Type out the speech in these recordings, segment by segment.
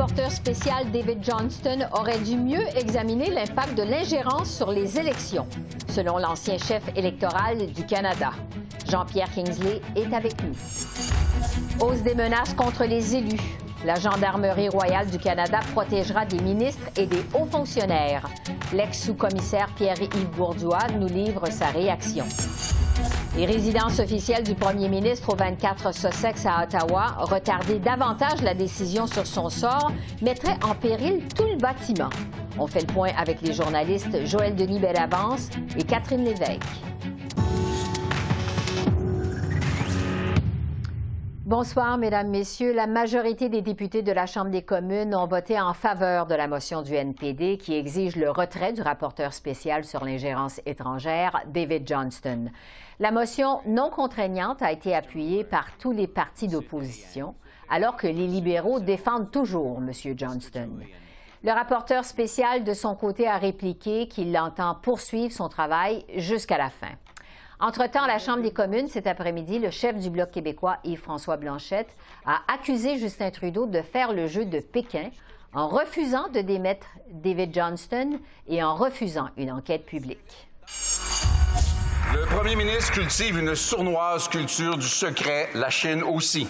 Rapporteur spécial David Johnston aurait dû mieux examiner l'impact de l'ingérence sur les élections, selon l'ancien chef électoral du Canada. Jean-Pierre Kingsley est avec nous. Hausse des menaces contre les élus. La Gendarmerie royale du Canada protégera des ministres et des hauts fonctionnaires. L'ex-sous-commissaire Pierre-Yves Bourdois nous livre sa réaction. Les résidences officielles du premier ministre au 24 Sussex à Ottawa, retarder davantage la décision sur son sort, mettrait en péril tout le bâtiment. On fait le point avec les journalistes Joël Denis Bellavance et Catherine Lévesque. Bonsoir, Mesdames, Messieurs. La majorité des députés de la Chambre des communes ont voté en faveur de la motion du NPD qui exige le retrait du rapporteur spécial sur l'ingérence étrangère, David Johnston. La motion non contraignante a été appuyée par tous les partis d'opposition, alors que les libéraux défendent toujours M. Johnston. Le rapporteur spécial, de son côté, a répliqué qu'il entend poursuivre son travail jusqu'à la fin. Entre-temps, à la Chambre des communes, cet après-midi, le chef du Bloc québécois, Yves-François Blanchette, a accusé Justin Trudeau de faire le jeu de Pékin en refusant de démettre David Johnston et en refusant une enquête publique. Le premier ministre cultive une sournoise culture du secret, la Chine aussi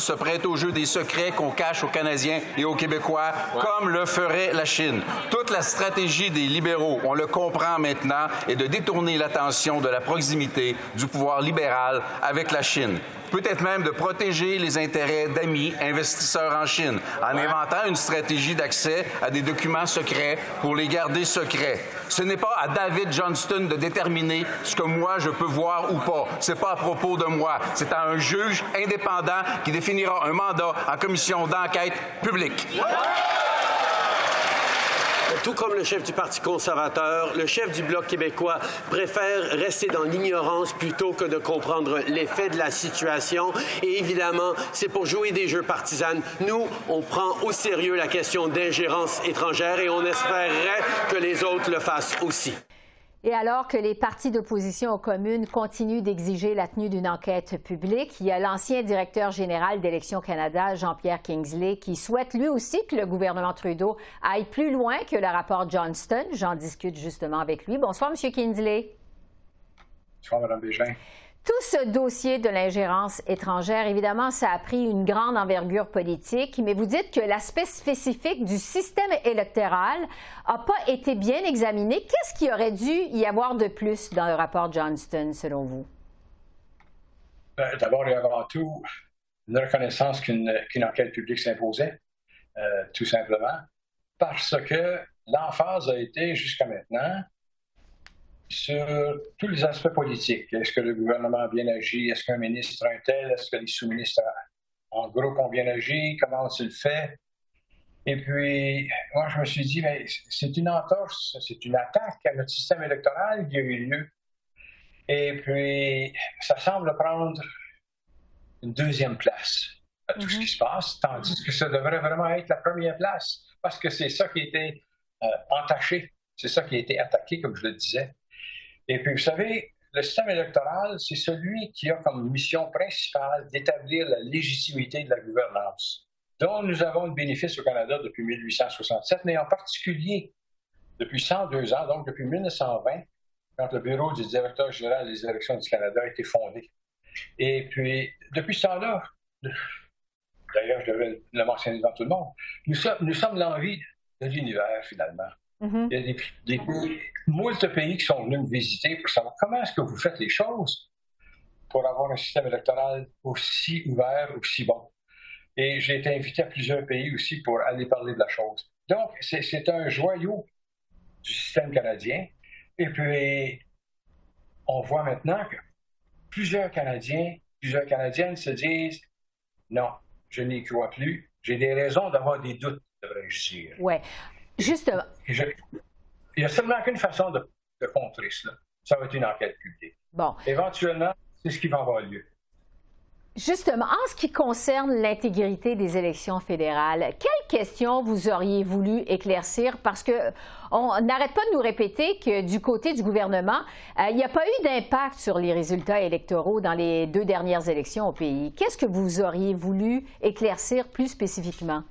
se prête au jeu des secrets qu'on cache aux Canadiens et aux Québécois, comme le ferait la Chine. Toute la stratégie des libéraux, on le comprend maintenant, est de détourner l'attention de la proximité du pouvoir libéral avec la Chine peut-être même de protéger les intérêts d'amis investisseurs en Chine en inventant une stratégie d'accès à des documents secrets pour les garder secrets. Ce n'est pas à David Johnston de déterminer ce que moi je peux voir ou pas. C'est pas à propos de moi. C'est à un juge indépendant qui définira un mandat en commission d'enquête publique. Tout comme le chef du Parti conservateur, le chef du Bloc québécois préfère rester dans l'ignorance plutôt que de comprendre l'effet de la situation. Et évidemment, c'est pour jouer des jeux partisans. Nous, on prend au sérieux la question d'ingérence étrangère et on espérerait que les autres le fassent aussi. Et alors que les partis d'opposition aux communes continuent d'exiger la tenue d'une enquête publique, il y a l'ancien directeur général d'Élections Canada, Jean-Pierre Kingsley, qui souhaite lui aussi que le gouvernement Trudeau aille plus loin que le rapport Johnston. J'en discute justement avec lui. Bonsoir, M. Kingsley. Bonsoir, Mme Bégin. Tout ce dossier de l'ingérence étrangère, évidemment, ça a pris une grande envergure politique, mais vous dites que l'aspect spécifique du système électoral n'a pas été bien examiné. Qu'est-ce qui aurait dû y avoir de plus dans le rapport Johnston, selon vous? Ben, d'abord et avant tout, une reconnaissance qu'une enquête publique s'imposait, euh, tout simplement, parce que l'emphase a été jusqu'à maintenant sur tous les aspects politiques. Est-ce que le gouvernement a bien agi? Est-ce qu'un ministre a un tel? Est-ce que les sous-ministres en groupe ont bien agi? Comment on le fait? Et puis, moi, je me suis dit, mais c'est une entorse, c'est une attaque à notre système électoral qui a eu lieu. Et puis, ça semble prendre une deuxième place à tout ce qui mm-hmm. se passe, tandis que ça devrait vraiment être la première place, parce que c'est ça qui a été euh, entaché, c'est ça qui a été attaqué, comme je le disais. Et puis, vous savez, le système électoral, c'est celui qui a comme mission principale d'établir la légitimité de la gouvernance, dont nous avons le bénéfice au Canada depuis 1867, mais en particulier depuis 102 ans, donc depuis 1920, quand le bureau du directeur général des élections du Canada a été fondé. Et puis, depuis ce temps-là, d'ailleurs, je devrais le mentionner devant tout le monde, nous nous sommes l'envie de l'univers, finalement. Mm-hmm. Il y a des, des pays, pays qui sont venus me visiter pour savoir comment est-ce que vous faites les choses pour avoir un système électoral aussi ouvert, aussi bon. Et j'ai été invité à plusieurs pays aussi pour aller parler de la chose. Donc, c'est un joyau du système canadien. Et puis, on voit maintenant que plusieurs Canadiens, plusieurs Canadiennes se disent non, je n'y crois plus. J'ai des raisons d'avoir des doutes, devrais-je dire. Oui. Justement. il n'y a seulement qu'une façon de, de contrer cela. Ça va être une enquête publique. Bon. Éventuellement, c'est ce qui va avoir lieu. Justement, en ce qui concerne l'intégrité des élections fédérales, quelles questions vous auriez voulu éclaircir? Parce que on n'arrête pas de nous répéter que du côté du gouvernement, euh, il n'y a pas eu d'impact sur les résultats électoraux dans les deux dernières élections au pays. Qu'est-ce que vous auriez voulu éclaircir plus spécifiquement?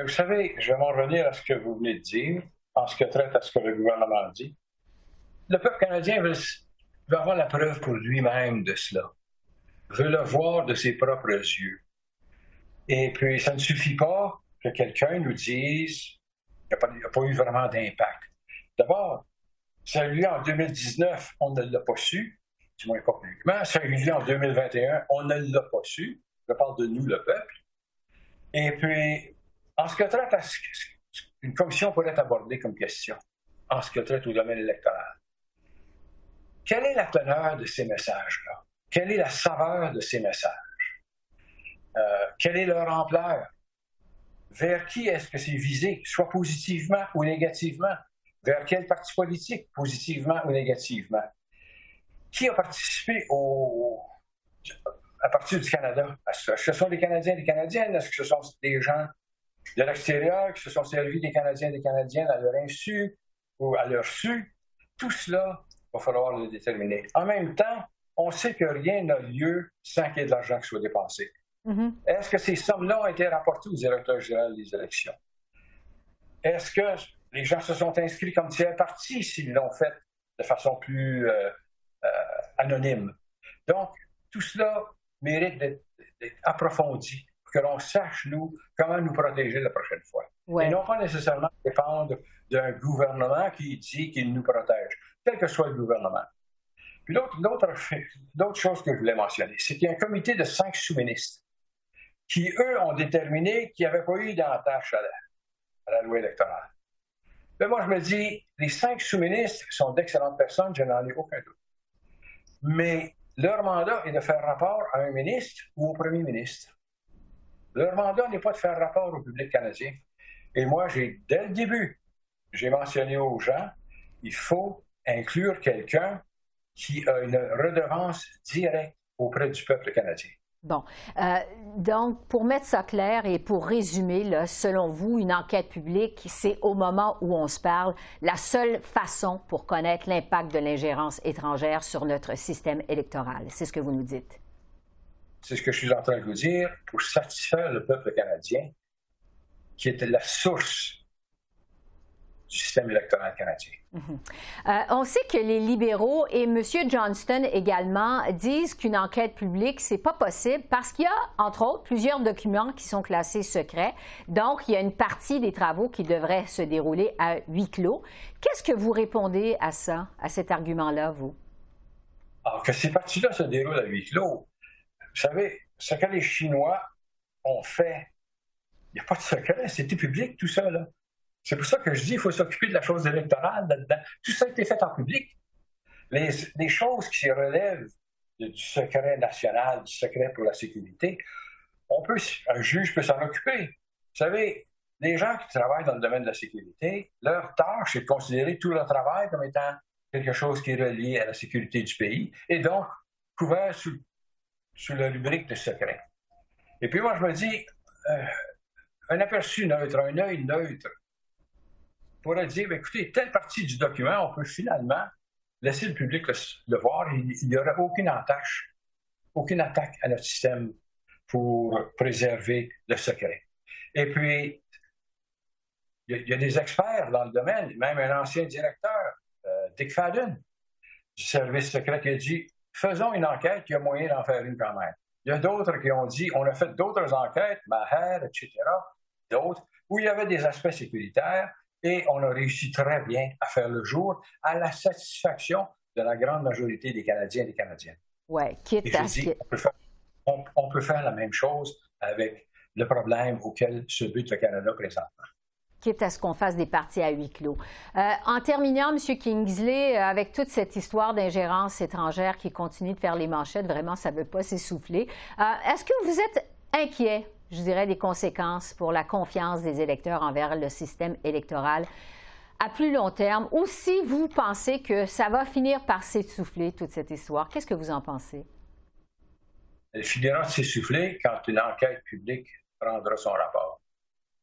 Vous savez, je vais m'en revenir à ce que vous venez de dire, en ce qui traite à ce que le gouvernement dit. Le peuple canadien veut, veut avoir la preuve pour lui-même de cela veut le voir de ses propres yeux. Et puis, ça ne suffit pas que quelqu'un nous dise qu'il n'y a, pas eu vraiment d'impact. D'abord, ça a eu lieu en 2019, on ne l'a pas su, du moins pas publiquement. Ça a eu lieu en 2021, on ne l'a pas su. Je parle de nous, le peuple. Et puis, en ce que traite à ce qu'une commission pourrait aborder comme question, en ce que traite au domaine électoral, quelle est la teneur de ces messages-là? Quelle est la saveur de ces messages? Euh, quelle est leur ampleur? Vers qui est-ce que c'est visé, soit positivement ou négativement? Vers quel parti politique, positivement ou négativement? Qui a participé au, à partir du Canada? Est-ce que ce sont des Canadiens et des Canadiennes? Est-ce que ce sont des gens de l'extérieur qui se sont servis des Canadiens et des Canadiennes à leur insu ou à leur su? Tout cela, il va falloir le déterminer. En même temps, on sait que rien n'a lieu sans qu'il y ait de l'argent qui soit dépensé. Mm-hmm. Est-ce que ces sommes-là ont été rapportées au directeur général des élections? Est-ce que les gens se sont inscrits comme tiers partis s'ils l'ont fait de façon plus euh, euh, anonyme? Donc, tout cela mérite d'être approfondi pour que l'on sache, nous, comment nous protéger la prochaine fois. Et non pas nécessairement dépendre d'un gouvernement qui dit qu'il nous protège, quel que soit le gouvernement. Puis d'autres choses que je voulais mentionner, c'est qu'il y a un comité de cinq sous-ministres qui, eux, ont déterminé qu'il n'y avait pas eu d'attache à la, loi électorale. Mais moi, je me dis, les cinq sous-ministres sont d'excellentes personnes, je n'en ai aucun doute. Mais leur mandat est de faire rapport à un ministre ou au premier ministre. Leur mandat n'est pas de faire rapport au public canadien. Et moi, j'ai, dès le début, j'ai mentionné aux gens, il faut inclure quelqu'un qui a une redevance directe auprès du peuple canadien. Bon. Euh, donc, pour mettre ça clair et pour résumer, selon vous, une enquête publique, c'est au moment où on se parle la seule façon pour connaître l'impact de l'ingérence étrangère sur notre système électoral. C'est ce que vous nous dites. C'est ce que je suis en train de vous dire pour satisfaire le peuple canadien, qui était la source du système électoral canadien. Mhm. Euh, on sait que les libéraux et M. Johnston également disent qu'une enquête publique, c'est pas possible parce qu'il y a, entre autres, plusieurs documents qui sont classés secrets. Donc, il y a une partie des travaux qui devraient se dérouler à huis clos. Qu'est-ce que vous répondez à ça, à cet argument-là, vous? Alors, que ces parties-là se déroulent à huis clos, vous savez, ce que les Chinois ont fait, il n'y a pas de secret, c'était public tout ça. C'est pour ça que je dis qu'il faut s'occuper de la chose électorale là-dedans. Tout ça a été fait en public. Les, choses qui relèvent du secret national, du secret pour la sécurité, on peut, un juge peut s'en occuper. Vous savez, les gens qui travaillent dans le domaine de la sécurité, leur tâche est de considérer tout leur travail comme étant quelque chose qui est relié à la sécurité du pays et donc couvert sous, sous la rubrique de secret. Et puis moi, je me dis, euh, un aperçu neutre, un œil neutre pourrait dire, ben, écoutez, telle partie du document, on peut finalement laisser le public le, voir. Il n'y aurait aucune entache, aucune attaque à notre système pour préserver le secret. Et puis, il y, a des experts dans le domaine, même un ancien directeur, euh, Dick Fadden, du service secret, qui a dit faisons une enquête, il y a moyen d'en faire une quand même. Il y a d'autres qui ont dit on a fait d'autres enquêtes, Maher, etc., d'autres, où il y avait des aspects sécuritaires, et on a réussi très bien à faire le jour à la satisfaction de la grande majorité des Canadiens et des Canadiennes. Oui, quitte à ce on, peut faire, la même chose avec le problème auquel se bute le Canada présentement quitte à ce qu'on fasse des parties à huis clos. Euh, en terminant, M. Kingsley, euh, avec toute cette histoire d'ingérence étrangère qui continue de faire les manchettes, vraiment, ça ne veut pas s'essouffler. Euh, est-ce que vous êtes inquiet je dirais, des conséquences pour la confiance des électeurs envers le système électoral à plus long terme, ou si vous pensez que ça va finir par s'essouffler, toute cette histoire. Qu'est-ce que vous en pensez? Elle finira s'essouffler quand une enquête publique prendra son rapport.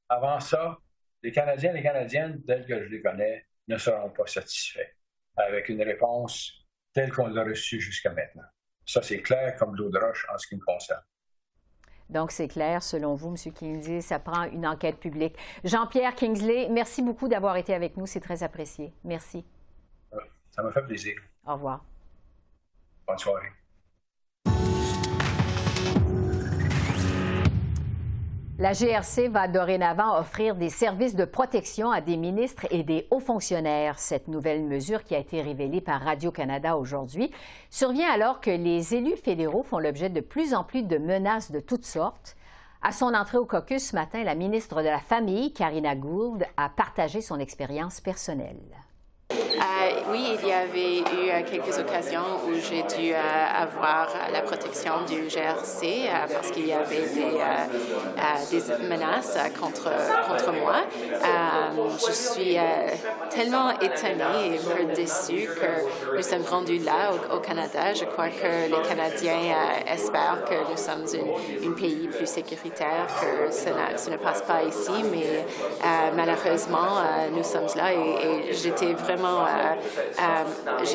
Avant ça, les Canadiens et les Canadiennes, tels que je les connais, ne seront pas satisfaits avec une réponse telle qu'on l'a reçue jusqu'à maintenant. Ça, c'est clair comme l'eau de roche en ce qui me concerne. Donc, c'est clair, selon vous, M. Kingsley, ça prend une enquête publique. Jean-Pierre Kingsley, merci beaucoup d'avoir été avec nous. C'est très apprécié. Merci. Ça m'a fait plaisir. Au revoir. Bonne soirée. La GRC va dorénavant offrir des services de protection à des ministres et des hauts fonctionnaires. Cette nouvelle mesure, qui a été révélée par Radio-Canada aujourd'hui, survient alors que les élus fédéraux font l'objet de plus en plus de menaces de toutes sortes. À son entrée au caucus ce matin, la ministre de la Famille, Karina Gould, a partagé son expérience personnelle. Euh, oui, il y avait eu euh, quelques occasions où j'ai dû euh, avoir la protection du GRC parce qu'il y avait des, menaces contre, contre moi. je suis tellement étonnée et déçue que nous sommes rendus là au, Canada. Je crois que les Canadiens espèrent que nous sommes un pays plus sécuritaire, que ça, ne passe pas ici, mais malheureusement, nous sommes là et j'étais vraiment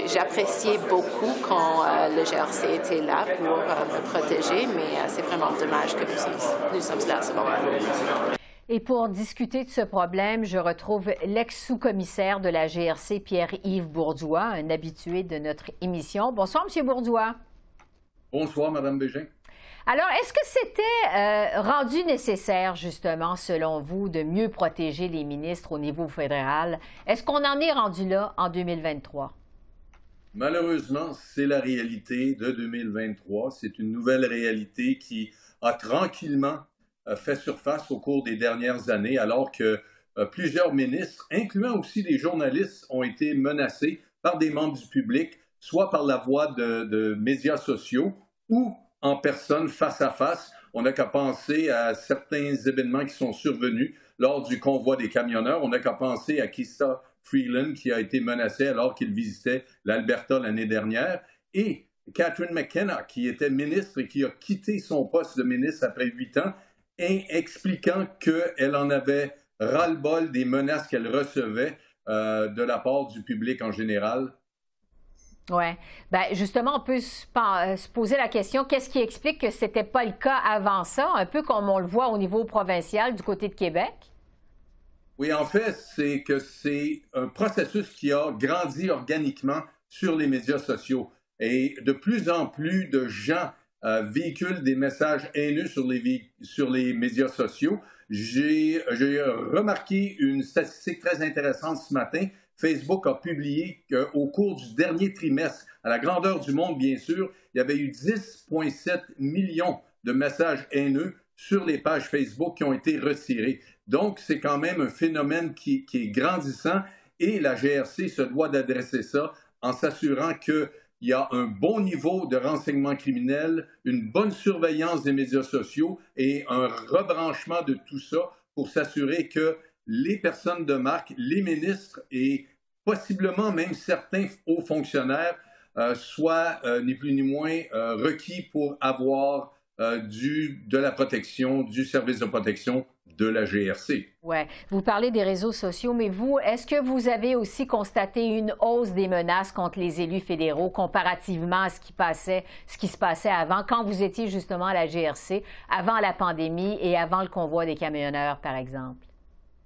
j'appréciais beaucoup quand euh, le GRC était là pour me protéger, mais c'est vraiment dommage que nous sommes, nous sommes là à ce moment Et pour discuter de ce problème, je retrouve l'ex-sous-commissaire de la GRC, Pierre-Yves Bourdois, un habitué de notre émission. Bonsoir, M. Bourdois. Bonsoir, Mme Bégin. Alors, est-ce que c'était rendu nécessaire, justement, selon vous, de mieux protéger les ministres au niveau fédéral? Est-ce qu'on en est rendu là en 2023? Malheureusement, c'est la réalité de 2023. C'est une nouvelle réalité qui a tranquillement fait surface au cours des dernières années, alors que plusieurs ministres, incluant aussi des journalistes, ont été menacés par des membres du public, soit par la voie de, de médias sociaux ou en personne, face à face. On n'a qu'à penser à certains événements qui sont survenus lors du convoi des camionneurs. On n'a qu'à penser à Kista Freeland qui a été menacé alors qu'il visitait l'Alberta l'année dernière. Et Catherine McKenna, qui était ministre et qui a quitté son poste de ministre après huit ans, expliquant qu'elle en avait ras-le-bol des menaces qu'elle recevait euh, de la part du public en général oui. Ben, justement, on peut euh, se, poser la question qu'est-ce qui explique que ce n'était pas le cas avant ça, un peu comme on le voit au niveau provincial du côté de Québec? Oui, en fait, c'est que c'est un processus qui a grandi organiquement sur les médias sociaux. Et de plus en plus de gens euh, véhiculent des messages haineux sur les, sur les médias sociaux. J'ai remarqué une statistique très intéressante ce matin. Facebook a publié qu'au cours du dernier trimestre, à la grandeur du monde, bien sûr, il y avait eu 10,7 millions de messages haineux sur les pages Facebook qui ont été retirés. Donc, c'est quand même un phénomène qui, est grandissant et la GRC se doit d'adresser ça en s'assurant qu'il y a un bon niveau de renseignement criminel, une bonne surveillance des médias sociaux et un rebranchement de tout ça pour s'assurer que les personnes de marque, les ministres et possiblement même certains hauts fonctionnaires euh, soient euh, ni plus ni moins euh, requis pour avoir du, de la protection, du service de protection de la GRC. Oui. Vous parlez des réseaux sociaux, mais vous, est-ce que vous avez aussi constaté une hausse des menaces contre les élus fédéraux comparativement à ce qui, passait, ce qui se passait avant, quand vous étiez justement à la GRC, avant la pandémie et avant le convoi des camionneurs, par exemple?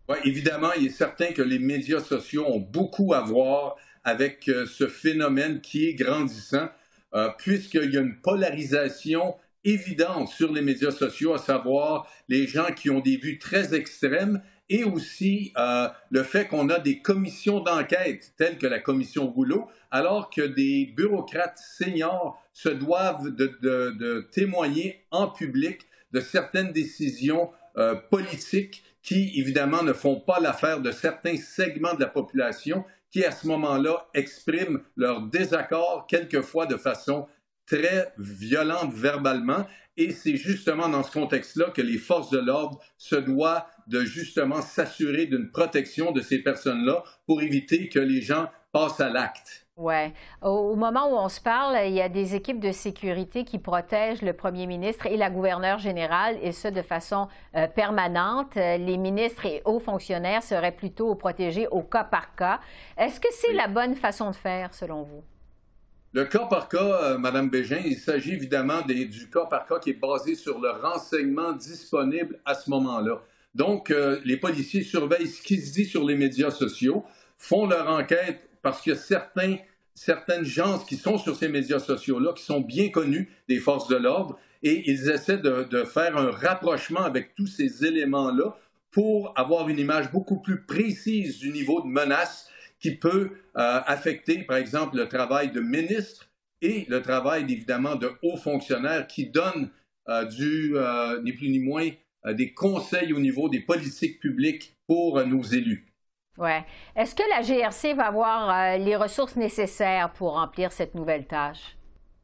Oui, évidemment, il est certain que les médias sociaux ont beaucoup à voir avec euh, ce phénomène qui est grandissant, euh, puisqu'il y a une polarisation évidente sur les médias sociaux, à savoir les gens qui ont des vues très extrêmes et aussi euh, le fait qu'on a des commissions d'enquête telles que la commission Rouleau, alors que des bureaucrates seniors se doivent de, témoigner en public de certaines décisions politiques qui, évidemment, ne font pas l'affaire de certains segments de la population qui, à ce moment-là, expriment leur désaccord, quelquefois de façon très violente verbalement. Et c'est justement dans ce contexte-là que les forces de l'ordre se doivent de justement s'assurer d'une protection de ces personnes-là pour éviter que les gens passent à l'acte. Oui. Au, moment où on se parle, il y a des équipes de sécurité qui protègent le premier ministre et la gouverneure générale, et ce, de façon euh, permanente. Les ministres et hauts fonctionnaires seraient plutôt protégés au cas par cas. Est-ce que c'est la bonne façon de faire, selon vous? Le cas par cas, euh, Mme Bégin, il s'agit évidemment du cas par cas qui est basé sur le renseignement disponible à ce moment-là. Donc, euh, les policiers surveillent ce qui se dit sur les médias sociaux, font leur enquête parce qu'il y a certaines gens qui sont sur ces médias sociaux-là, qui sont bien connus des forces de l'ordre, et ils essaient de, faire un rapprochement avec tous ces éléments-là pour avoir une image beaucoup plus précise du niveau de menace qui peut euh, affecter, par exemple, le travail de ministres et le travail, évidemment, de hauts fonctionnaires qui donnent euh, du, euh, ni plus ni moins, des conseils au niveau des politiques publiques pour nos élus. Oui. Est-ce que la GRC va avoir euh, les ressources nécessaires pour remplir cette nouvelle tâche?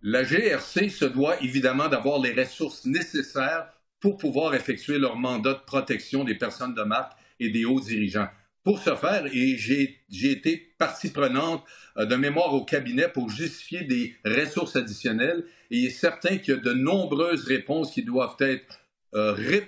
La GRC se doit évidemment d'avoir les ressources nécessaires pour pouvoir effectuer leur mandat de protection des personnes de marque et des hauts dirigeants. Pour ce faire, et j'ai été partie prenante euh, de mémoire au cabinet pour justifier des ressources additionnelles, et il est certain qu'il y a de nombreuses réponses qui doivent être euh,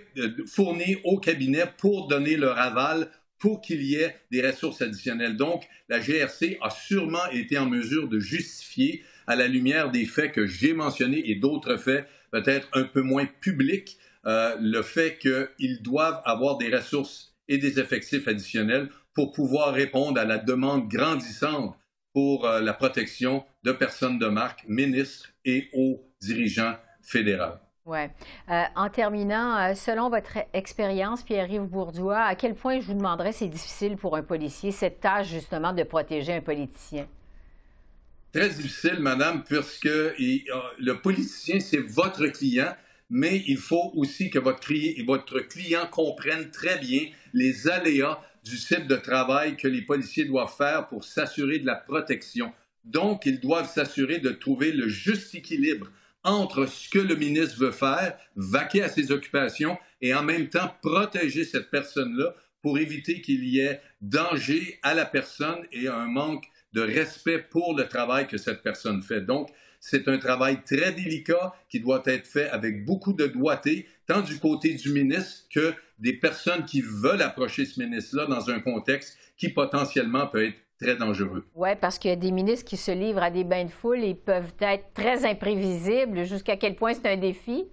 fournies au cabinet pour donner leur aval pour qu'il y ait des ressources additionnelles. Donc, la GRC a sûrement été en mesure de justifier, à la lumière des faits que j'ai mentionnés et d'autres faits peut-être un peu moins publics, euh, le fait qu'ils doivent avoir des ressources et des effectifs additionnels pour pouvoir répondre à la demande grandissante pour euh, la protection de personnes de marque, ministres et hauts dirigeants fédéraux. Oui. Euh, en terminant, euh, selon votre expérience, Pierre-Yves Bourdois, à quel point je vous demanderais c'est difficile pour un policier, cette tâche justement de protéger un politicien? Très difficile, madame, puisque euh, le politicien, c'est votre client, mais il faut aussi que votre, votre client comprenne très bien les aléas du type de travail que les policiers doivent faire pour s'assurer de la protection. Donc, ils doivent s'assurer de trouver le juste équilibre entre ce que le ministre veut faire, vaquer à ses occupations et en même temps protéger cette personne-là pour éviter qu'il y ait danger à la personne et un manque de respect pour le travail que cette personne fait. Donc, c'est un travail très délicat qui doit être fait avec beaucoup de doigté, tant du côté du ministre que des personnes qui veulent approcher ce ministre-là dans un contexte qui potentiellement peut être très dangereux. Oui, parce qu'il y a des ministres qui se livrent à des bains de foule et peuvent être très imprévisibles. Jusqu'à quel point c'est un défi?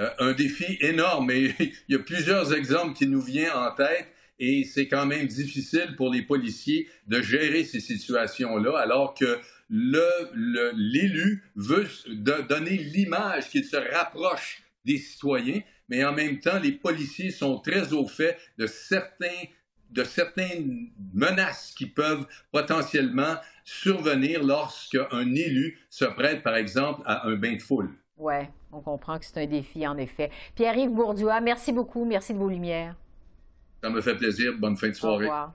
Euh, un défi énorme. Et il y a plusieurs exemples qui nous viennent en tête. Et c'est quand même difficile pour les policiers de gérer ces situations-là, alors que l'élu veut donner l'image qu'il se rapproche des citoyens, mais en même temps, les policiers sont très au fait de certains de certaines menaces qui peuvent potentiellement survenir lorsqu'un élu se prête, par exemple, à un bain de foule. Oui, on comprend que c'est un défi, en effet. Pierre-Yves Bourdois, merci beaucoup. Merci de vos lumières. Ça me fait plaisir. Bonne fin de soirée. Au revoir.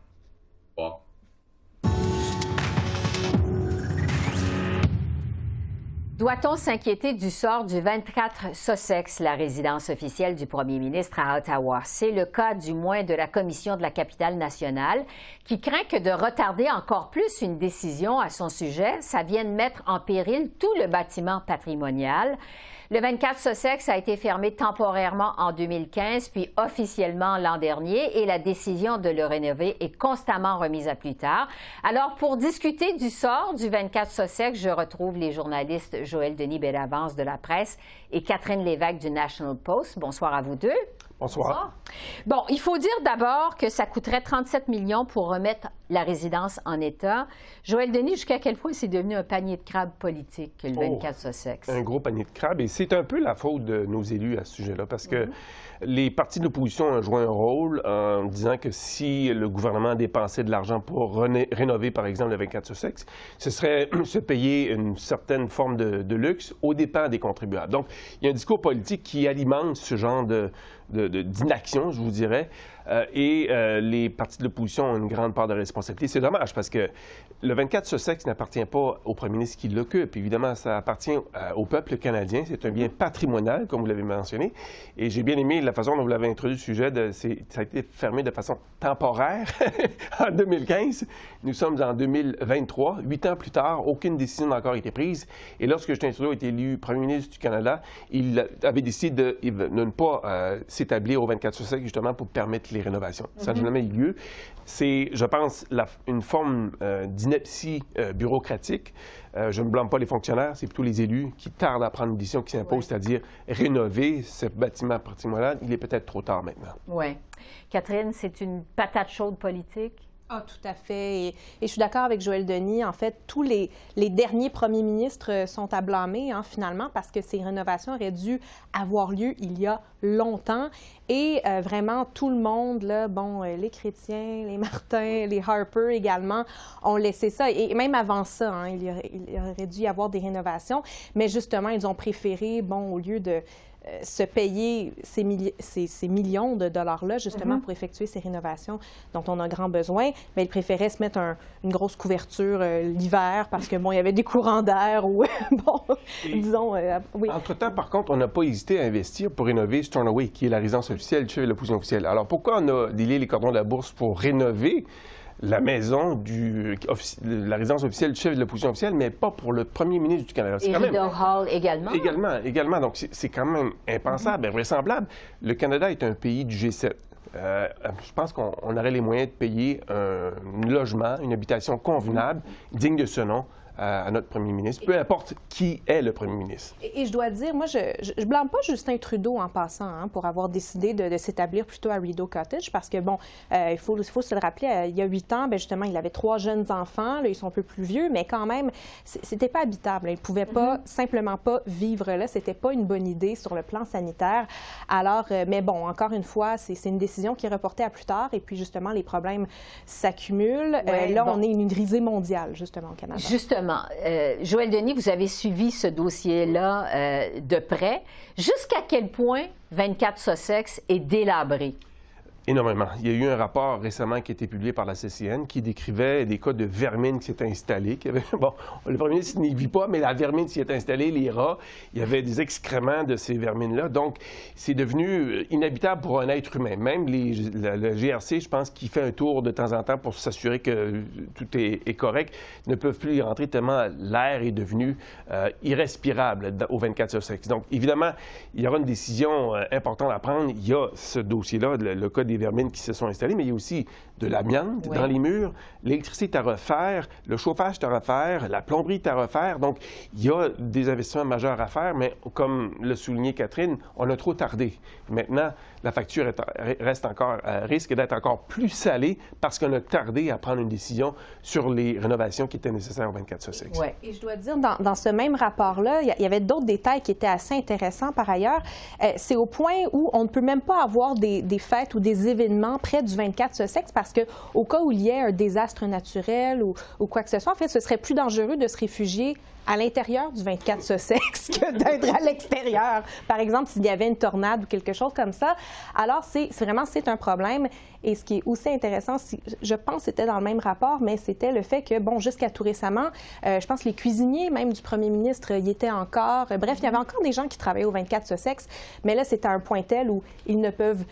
Au revoir. Doit-on s'inquiéter du sort du 24 Sussex, la résidence officielle du premier ministre à Ottawa? C'est le cas du moins de la Commission de la capitale nationale qui craint que de retarder encore plus une décision à son sujet, ça vienne mettre en péril tout le bâtiment patrimonial. Le 24 Sussex a été fermé temporairement en 2015, puis officiellement l'an dernier, et la décision de le rénover est constamment remise à plus tard. Alors, pour discuter du sort du 24 Sussex, je retrouve les journalistes Joël Denis Bellavance de la presse et Catherine Lévesque du National Post. Bonsoir à vous deux. Bonsoir. Bon, il faut dire d'abord que ça coûterait 37 millions pour remettre la résidence en état. Joël Denis, jusqu'à quel point c'est devenu un panier de crabes politique, le 24 Sussex? Un gros panier de crabes. Et c'est un peu la faute de nos élus à ce sujet-là, parce que mhm. les partis de l'opposition ont joué un rôle en disant que si le gouvernement dépensait de l'argent pour rénover, par exemple, le 24 Sussex, ce serait se payer une certaine forme de, de luxe aux dépens des contribuables. Donc, il y a un discours politique qui alimente ce genre de d'inaction, je vous dirais. Euh, et euh, les partis de l'opposition ont une grande part de responsabilité. C'est dommage parce que le 24 Sussex n'appartient pas au premier ministre qui l'occupe. Évidemment, ça appartient au peuple canadien. C'est un bien patrimonial, comme vous l'avez mentionné. Et j'ai bien aimé la façon dont vous l'avez introduit le sujet. De, ça a été fermé de façon temporaire en 2015. Nous sommes en 2023. Huit ans plus tard, aucune décision n'a encore été prise. Et lorsque Justin Trudeau a été élu premier ministre du Canada, il avait décidé de, ne pas euh, s'établir au 24 Sussex justement pour permettre les rénovations. Ça n'a mhm. jamais eu lieu. C'est, je pense, une forme euh, d'ineptie euh, bureaucratique. je ne blâme pas les fonctionnaires, c'est plutôt les élus qui tardent à prendre une décision qui s'impose, c'est-à-dire rénover ce bâtiment patrimonial. Il est peut-être trop tard maintenant. Oui. Catherine, c'est une patate chaude politique? Ah, tout à fait. Et, je suis d'accord avec Joël Denis. En fait, tous les, derniers premiers ministres euh, sont à blâmer, hein, finalement, parce que ces rénovations auraient dû avoir lieu il y a longtemps. Et euh, vraiment, tout le monde, là, bon, euh, les chrétiens, les Martins, les Harper également, ont laissé ça. Et même avant ça, hein, il, il, aurait, dû y avoir des rénovations. Mais justement, ils ont préféré, bon, au lieu de se payer ces, ces, millions de dollars-là, justement, mhm. pour effectuer ces rénovations dont on a grand besoin. Mais ils préféraient se mettre une grosse couverture euh, l'hiver parce que, bon, il y avait des courants d'air ou, bon, disons, euh, oui. Entre-temps, par contre, on n'a pas hésité à investir pour rénover Stornoway, qui est la résidence officielle du chef de l'opposition officielle. Alors, pourquoi on a délié les cordons de la bourse pour rénover? La maison du la résidence officielle du chef de l'opposition officielle, mais pas pour le premier ministre du Canada. Et Rideau Hall également? Également, également. Donc, c'est quand même impensable, mm invraisemblable. Le Canada est un pays du G7. Euh, je pense qu'on aurait les moyens de payer un logement, une habitation convenable, digne de ce nom, à, notre premier ministre, peu importe qui est le premier ministre. Et, je dois dire, moi, je ne blâme pas Justin Trudeau en passant hein, pour avoir décidé de, s'établir plutôt à Rideau Cottage parce que, bon, euh, il, faut, se le rappeler, euh, il y a huit ans, bien, justement, il avait trois jeunes enfants, là, ils sont un peu plus vieux, mais quand même, c'était pas habitable. Il ne pouvait pas, mm-hmm. simplement pas vivre là. C'était pas une bonne idée sur le plan sanitaire. Alors, euh, mais bon, encore une fois, c'est une décision qui est reportée à plus tard et puis, justement, les problèmes s'accumulent. là, on est une risée mondiale, justement, au Canada. Justement. Euh, Joël Denis, vous avez suivi ce dossier-là euh, de près. Jusqu'à quel point 24 Sussex est délabré? Énormément. Il y a eu un rapport récemment qui a été publié par la CCN qui décrivait des cas de vermine qui s'étaient installés. bon, le premier ministre n'y vit pas, mais la vermine s'y est installée, les rats. Il y avait des excréments de ces vermines-là. Donc, c'est devenu euh, inhabitable pour un être humain. Même les, le GRC, je pense, qui fait un tour de temps en temps pour s'assurer que tout est, correct, ne peuvent plus y rentrer tellement l'air est devenu euh, irrespirable au 24 sur 6. Donc, évidemment, il y aura une décision euh, importante à prendre. Il y a ce dossier-là, le, le cas des vermines qui se sont installées, mais il y a aussi de l'amiante dans les murs, l'électricité est à refaire, le chauffage est à refaire, la plomberie est à refaire. Donc, il y a des investissements majeurs à faire, mais comme le soulignait Catherine, on a trop tardé. Maintenant, la facture reste encore, risque d'être encore plus salée parce qu'on a tardé à prendre une décision sur les rénovations qui étaient nécessaires au 24 Sussex. Oui, et je dois dire, dans, ce même rapport-là, il y, avait d'autres détails qui étaient assez intéressants par ailleurs. Euh, c'est au point où on ne peut même pas avoir des, des fêtes ou des événements près du 24 Sussex parce parce qu'au cas où il y ait un désastre naturel ou, quoi que ce soit, en fait, ce serait plus dangereux de se réfugier à l'intérieur du 24 Sussex que d'être à l'extérieur. Par exemple, s'il y avait une tornade ou quelque chose comme ça. Alors, c'est vraiment c'est un problème. Et ce qui est aussi intéressant, je pense c'était dans le même rapport, mais c'était le fait que, bon, jusqu'à tout récemment, euh, je pense que les cuisiniers même du premier ministre y étaient encore. Bref, il y avait encore des gens qui travaillaient au 24 Sussex, mais là, c'était un point tel où ils ne peuvent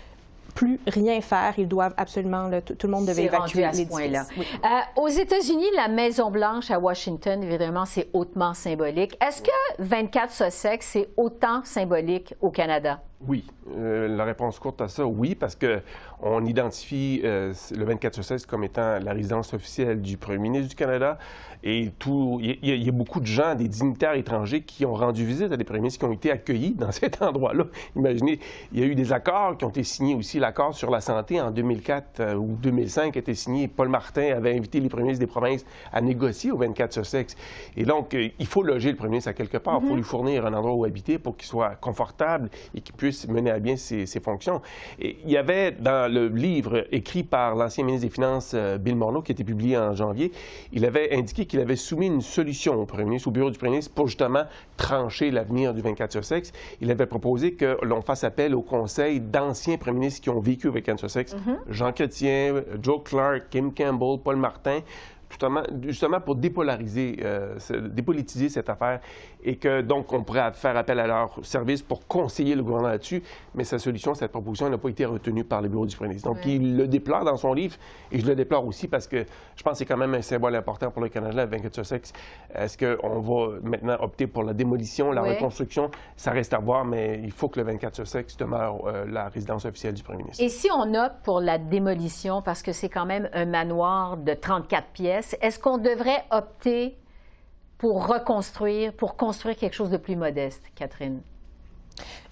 plus rien faire. Ils doivent absolument, tout, le monde devait évacuer à ce point-là. Euh, aux États-Unis, la Maison-Blanche à Washington, évidemment, c'est hautement symbolique. Est-ce que 24 Sussex, c'est autant symbolique au Canada? Oui. Euh, la réponse courte à ça, oui, parce qu'on identifie euh, le 24 sur 16 comme étant la résidence officielle du premier ministre du Canada. Et tout, il y, a beaucoup de gens, des dignitaires étrangers qui ont rendu visite à des premiers ministres qui ont été accueillis dans cet endroit-là. Imaginez, il y a eu des accords qui ont été signés aussi. L'accord sur la santé en 2004 euh, ou 2005 a été signé. Paul Martin avait invité les premiers ministres des provinces à négocier au 24 sur 6. Et donc, il faut loger le premier ministre à quelque part. Il faut mm-hmm. lui fournir un endroit où habiter pour qu'il soit confortable et qu'il puisse puisse mener à bien ses, fonctions. Et il y avait dans le livre écrit par l'ancien ministre des Finances, euh, Bill Morneau, qui a été publié en janvier, il avait indiqué qu'il avait soumis une solution au Premier ministre, au bureau du Premier ministre, pour justement trancher l'avenir du 24 sur 6. Il avait proposé que l'on fasse appel au conseil d'anciens premiers ministres qui ont vécu au 24 sur 6, mm-hmm. Jean Chrétien, Joe Clark, Kim Campbell, Paul Martin, justement, pour dépolariser, euh, dépolitiser cette affaire et que donc on pourrait faire appel à leur service pour conseiller le gouvernement là-dessus. Mais sa solution, cette proposition n'a pas été retenue par le bureau du premier ministre. Donc il le déplore dans son livre et je le déplore aussi parce que je pense que c'est quand même un symbole important pour le Canada, le 24 sexe. Est-ce qu'on va maintenant opter pour la démolition, la reconstruction? Ça reste à voir, mais il faut que le 24 sur sexe demeure euh, la résidence officielle du premier ministre. Et si on opte pour la démolition, parce que c'est quand même un manoir de 34 pièces, est-ce qu'on devrait opter pour reconstruire, pour construire quelque chose de plus modeste, Catherine?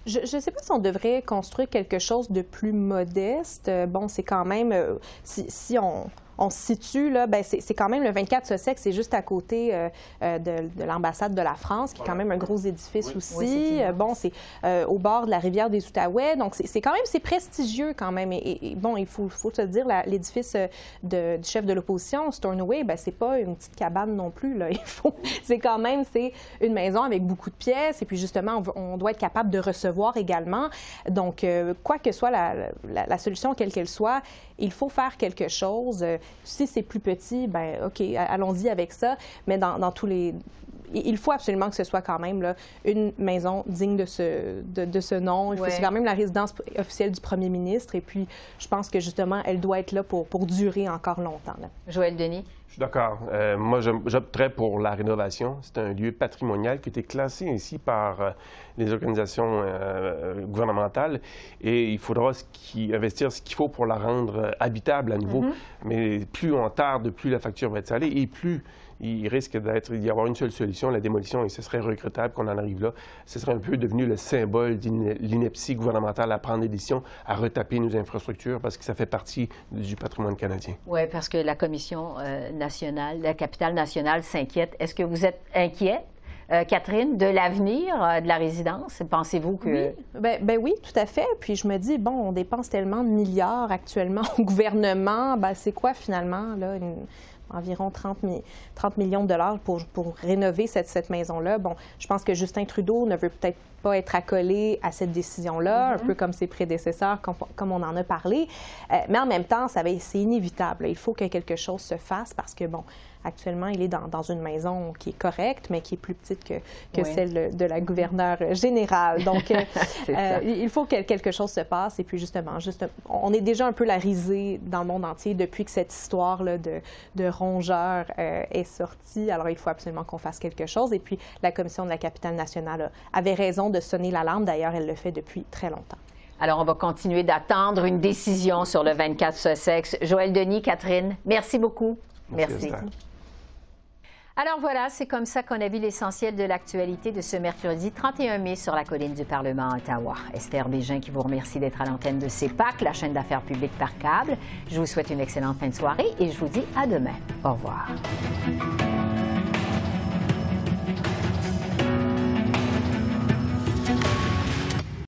Je ne sais pas si on devrait construire quelque chose de plus modeste. Bon, c'est quand même, euh, si on, on se situe, là, ben c'est quand même le 24 Sussex, c'est juste à côté euh, euh, de, l'ambassade de la France, qui est quand même un gros édifice aussi. Euh, bon, c'est au bord de la rivière des Outaouais, donc c'est quand même, c'est prestigieux quand même. Et, bon, il faut, faut se dire, l'édifice du chef de l'opposition, Stornoway, ben c'est pas une petite cabane non plus, là. Il faut, c'est quand même, c'est une maison avec beaucoup de pièces, et puis justement, on, doit être capable de recevoir également. Donc, quoi que soit la, la solution, quelle qu'elle soit, il faut faire quelque chose. Si c'est plus petit, ben OK, allons-y avec ça. Mais dans, tous les il faut absolument que ce soit quand même là, une maison digne de ce, de, ce nom. Il faut c'est quand même la résidence officielle du premier ministre. Et puis, je pense que justement, elle doit être là pour, pour durer encore longtemps. Joël Denis? Je suis d'accord. Euh, moi, j'opterais pour la rénovation. C'est un lieu patrimonial qui a été classé ainsi par euh, les organisations euh, gouvernementales et il faudra investir ce qu'il faut pour la rendre habitable à nouveau. Mm-hmm. Mais plus on tarde, plus la facture va être salée et plus il risque d'y avoir une seule solution, la démolition, et ce serait regrettable qu'on en arrive là. Ce serait un peu devenu le symbole de l'ineptie gouvernementale à prendre des décisions, à retaper nos infrastructures, parce que ça fait partie du patrimoine canadien. Oui, parce que la Commission euh, nationale, la capitale nationale s'inquiète. Est-ce que vous êtes inquiet euh, Catherine, de l'avenir euh, de la résidence? Pensez-vous que... Oui. Ben, ben, oui, tout à fait. Puis je me dis, bon, on dépense tellement de milliards actuellement au gouvernement. Ben, c'est quoi finalement, là, environ 30, 30, millions de dollars pour, pour rénover cette, cette maison-là. Bon, je pense que Justin Trudeau ne veut peut-être pas être accolé à cette décision-là, un mm-hmm. peu comme ses prédécesseurs, comme, on en a parlé. Euh, mais en même temps, c'est inévitable. Il faut que quelque chose se fasse parce que, bon, Actuellement, il est dans, dans, une maison qui est correcte, mais qui est plus petite que, que celle de la gouverneure générale. Donc, euh, euh, il faut que quelque chose se passe. Et puis, justement, juste, on est déjà un peu la risée dans le monde entier depuis que cette histoire là, de, de rongeur euh, est sortie. Alors, il faut absolument qu'on fasse quelque chose. Et puis, la Commission de la capitale nationale avait raison de sonner l'alarme. D'ailleurs, elle le fait depuis très longtemps. Alors, on va continuer d'attendre une décision sur le 24 Sussex. Joël Denis, Catherine, merci beaucoup. merci. Alors voilà, c'est comme ça qu'on a vu l'essentiel de l'actualité de ce mercredi 31 mai sur la colline du Parlement à Ottawa. Esther Bégin qui vous remercie d'être à l'antenne de CEPAC, la chaîne d'affaires publiques par câble. Je vous souhaite une excellente fin de soirée et je vous dis à demain. Au revoir.